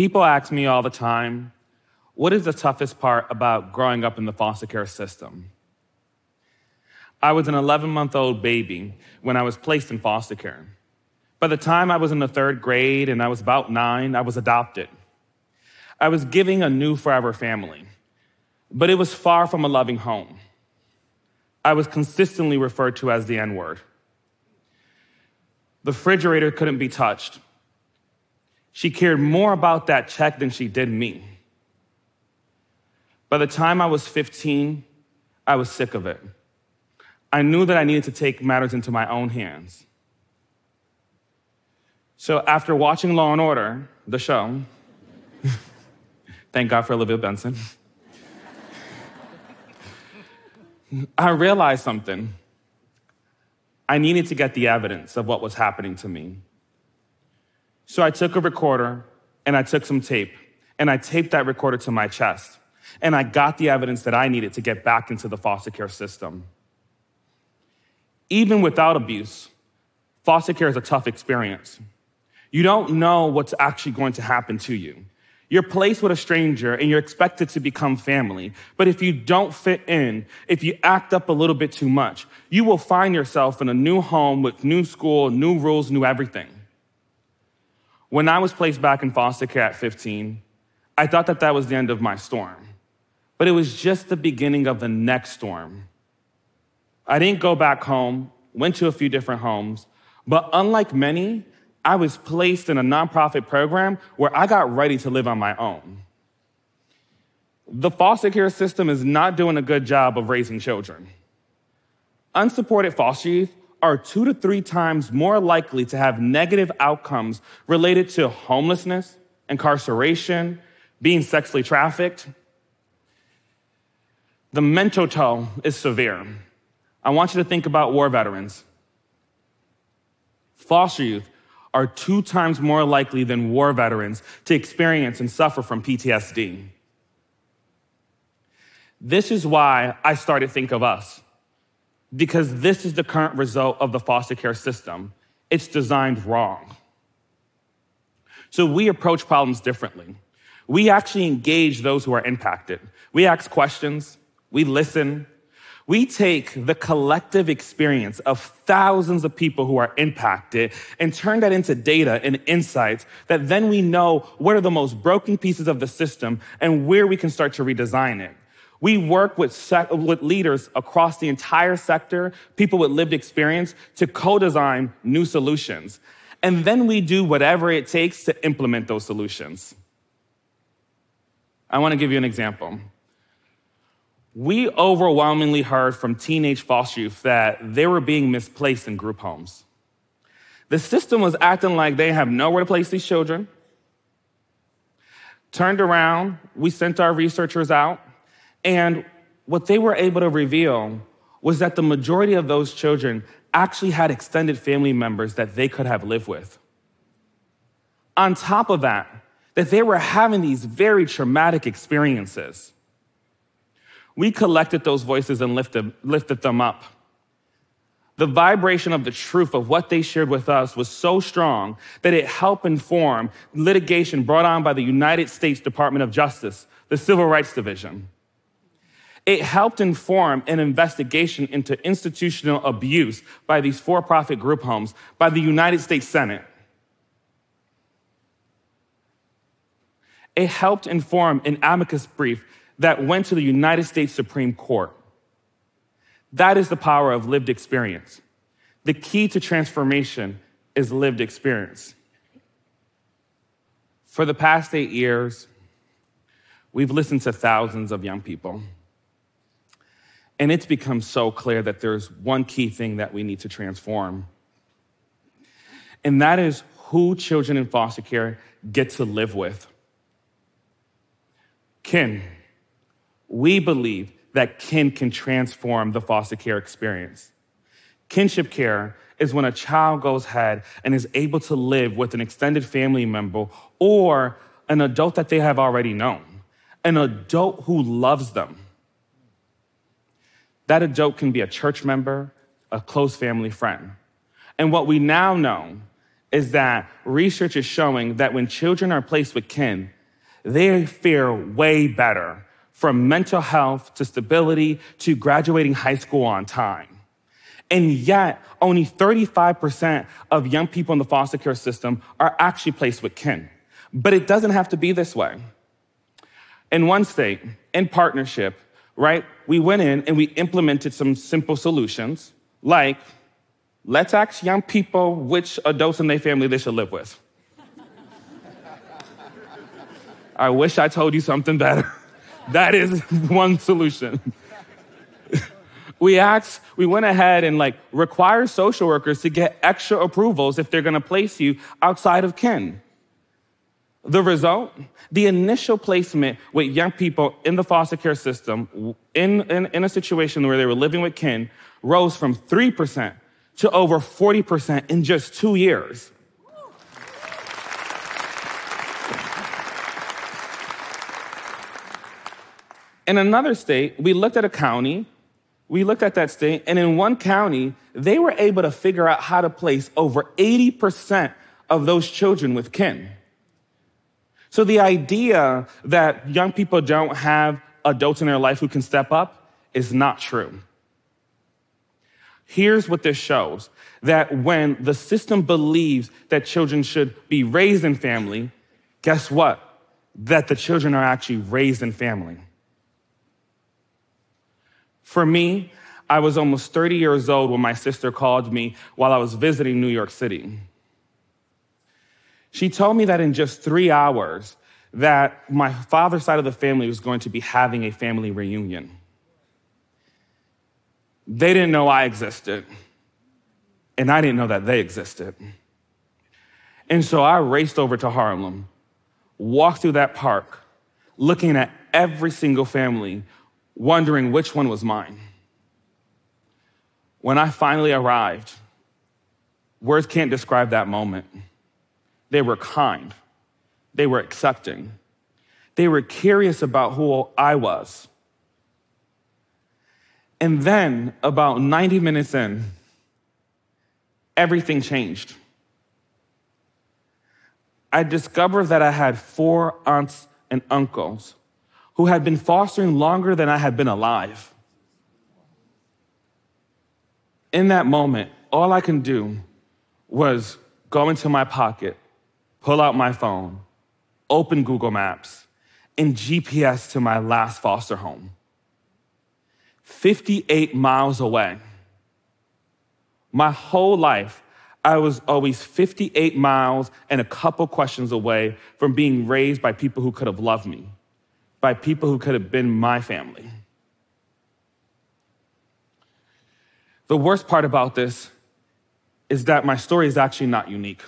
People ask me all the time, what is the toughest part about growing up in the foster care system? I was an 11 month old baby when I was placed in foster care. By the time I was in the third grade and I was about nine, I was adopted. I was giving a new forever family, but it was far from a loving home. I was consistently referred to as the N word. The refrigerator couldn't be touched. She cared more about that check than she did me. By the time I was 15, I was sick of it. I knew that I needed to take matters into my own hands. So after watching Law and Order, the show, thank God for Olivia Benson, I realized something. I needed to get the evidence of what was happening to me. So I took a recorder and I took some tape and I taped that recorder to my chest. And I got the evidence that I needed to get back into the foster care system. Even without abuse, foster care is a tough experience. You don't know what's actually going to happen to you. You're placed with a stranger and you're expected to become family. But if you don't fit in, if you act up a little bit too much, you will find yourself in a new home with new school, new rules, new everything. When I was placed back in foster care at 15, I thought that that was the end of my storm. But it was just the beginning of the next storm. I didn't go back home, went to a few different homes, but unlike many, I was placed in a nonprofit program where I got ready to live on my own. The foster care system is not doing a good job of raising children. Unsupported foster youth are two to three times more likely to have negative outcomes related to homelessness, incarceration, being sexually trafficked. The mental toll is severe. I want you to think about war veterans. Foster youth are two times more likely than war veterans to experience and suffer from PTSD. This is why I started Think of Us, because this is the current result of the foster care system. It's designed wrong. So we approach problems differently. We actually engage those who are impacted. We ask questions, we listen, we take the collective experience of thousands of people who are impacted and turn that into data and insights that then we know what are the most broken pieces of the system and where we can start to redesign it. We work with, sec- with leaders across the entire sector, people with lived experience, to co-design new solutions. And then we do whatever it takes to implement those solutions. I want to give you an example we overwhelmingly heard from teenage foster youth that they were being misplaced in group homes. The system was acting like they have nowhere to place these children. Turned around, we sent our researchers out, and what they were able to reveal was that the majority of those children actually had extended family members that they could have lived with. On top of that, that they were having these very traumatic experiences we collected those voices and lifted, lifted them up. The vibration of the truth of what they shared with us was so strong that it helped inform litigation brought on by the United States Department of Justice, the Civil Rights Division. It helped inform an investigation into institutional abuse by these for profit group homes by the United States Senate. It helped inform an amicus brief that went to the United States Supreme Court. That is the power of lived experience. The key to transformation is lived experience. For the past eight years, we've listened to thousands of young people. And it's become so clear that there's one key thing that we need to transform. And that is who children in foster care get to live with. Kin we believe that kin can transform the foster care experience. Kinship care is when a child goes ahead and is able to live with an extended family member or an adult that they have already known, an adult who loves them. That adult can be a church member, a close family friend. And what we now know is that research is showing that when children are placed with kin, they fare way better from mental health to stability to graduating high school on time. And yet, only 35% of young people in the foster care system are actually placed with kin. But it doesn't have to be this way. In one state, in partnership, right, we went in and we implemented some simple solutions like let's ask young people which adults in their family they should live with. I wish I told you something better. that is one solution. we asked, we went ahead and like require social workers to get extra approvals if they're gonna place you outside of kin. The result? The initial placement with young people in the foster care system in, in, in a situation where they were living with kin rose from 3% to over 40% in just two years. In another state, we looked at a county, we looked at that state, and in one county, they were able to figure out how to place over 80% of those children with kin. So the idea that young people don't have adults in their life who can step up is not true. Here's what this shows that when the system believes that children should be raised in family, guess what? That the children are actually raised in family. For me, I was almost 30 years old when my sister called me while I was visiting New York City. She told me that in just three hours, that my father's side of the family was going to be having a family reunion. They didn't know I existed, and I didn't know that they existed. And so I raced over to Harlem, walked through that park, looking at every single family, wondering which one was mine. When I finally arrived, words can't describe that moment. They were kind, they were accepting, they were curious about who I was. And then, about 90 minutes in, everything changed. I discovered that I had four aunts and uncles who had been fostering longer than I had been alive. In that moment, all I can do was go into my pocket, pull out my phone, open Google Maps, and GPS to my last foster home. 58 miles away. My whole life, I was always 58 miles and a couple questions away from being raised by people who could have loved me, by people who could have been my family. The worst part about this is that my story is actually not unique.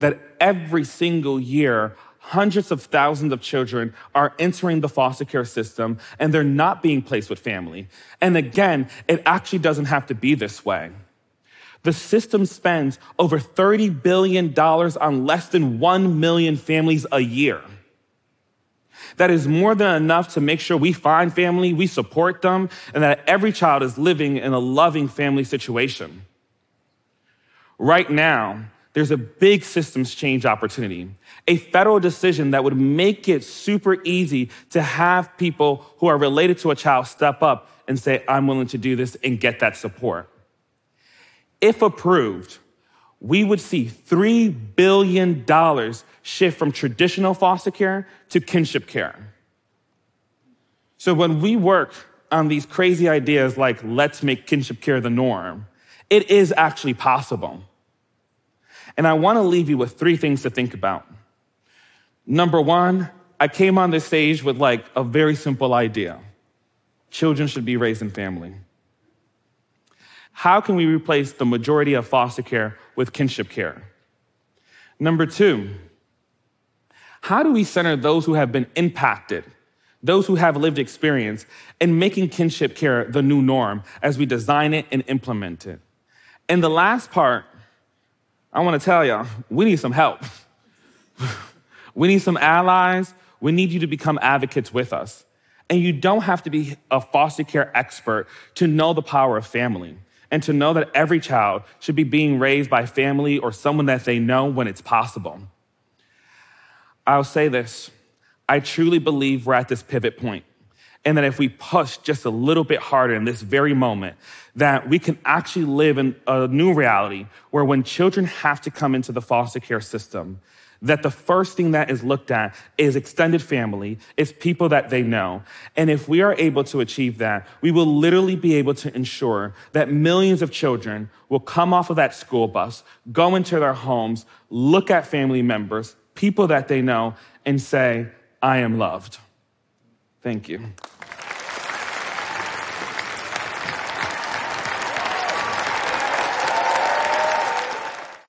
That every single year, hundreds of thousands of children are entering the foster care system and they're not being placed with family. And again, it actually doesn't have to be this way. The system spends over $30 billion on less than 1 million families a year. That is more than enough to make sure we find family, we support them, and that every child is living in a loving family situation. Right now, there's a big systems change opportunity, a federal decision that would make it super easy to have people who are related to a child step up and say, I'm willing to do this and get that support. If approved, we would see $3 billion shift from traditional foster care to kinship care. So when we work on these crazy ideas like let's make kinship care the norm, it is actually possible. And I want to leave you with three things to think about. Number one, I came on this stage with like a very simple idea. Children should be raised in family. How can we replace the majority of foster care with kinship care? Number two, how do we center those who have been impacted, those who have lived experience, in making kinship care the new norm as we design it and implement it? And the last part, I want to tell y'all, we need some help. we need some allies. We need you to become advocates with us. And you don't have to be a foster care expert to know the power of family. and to know that every child should be being raised by family or someone that they know when it's possible. I'll say this I truly believe we're at this pivot point, and that if we push just a little bit harder in this very moment, that we can actually live in a new reality where when children have to come into the foster care system, that the first thing that is looked at is extended family, is people that they know. And if we are able to achieve that, we will literally be able to ensure that millions of children will come off of that school bus, go into their homes, look at family members, people that they know, and say, I am loved. Thank you.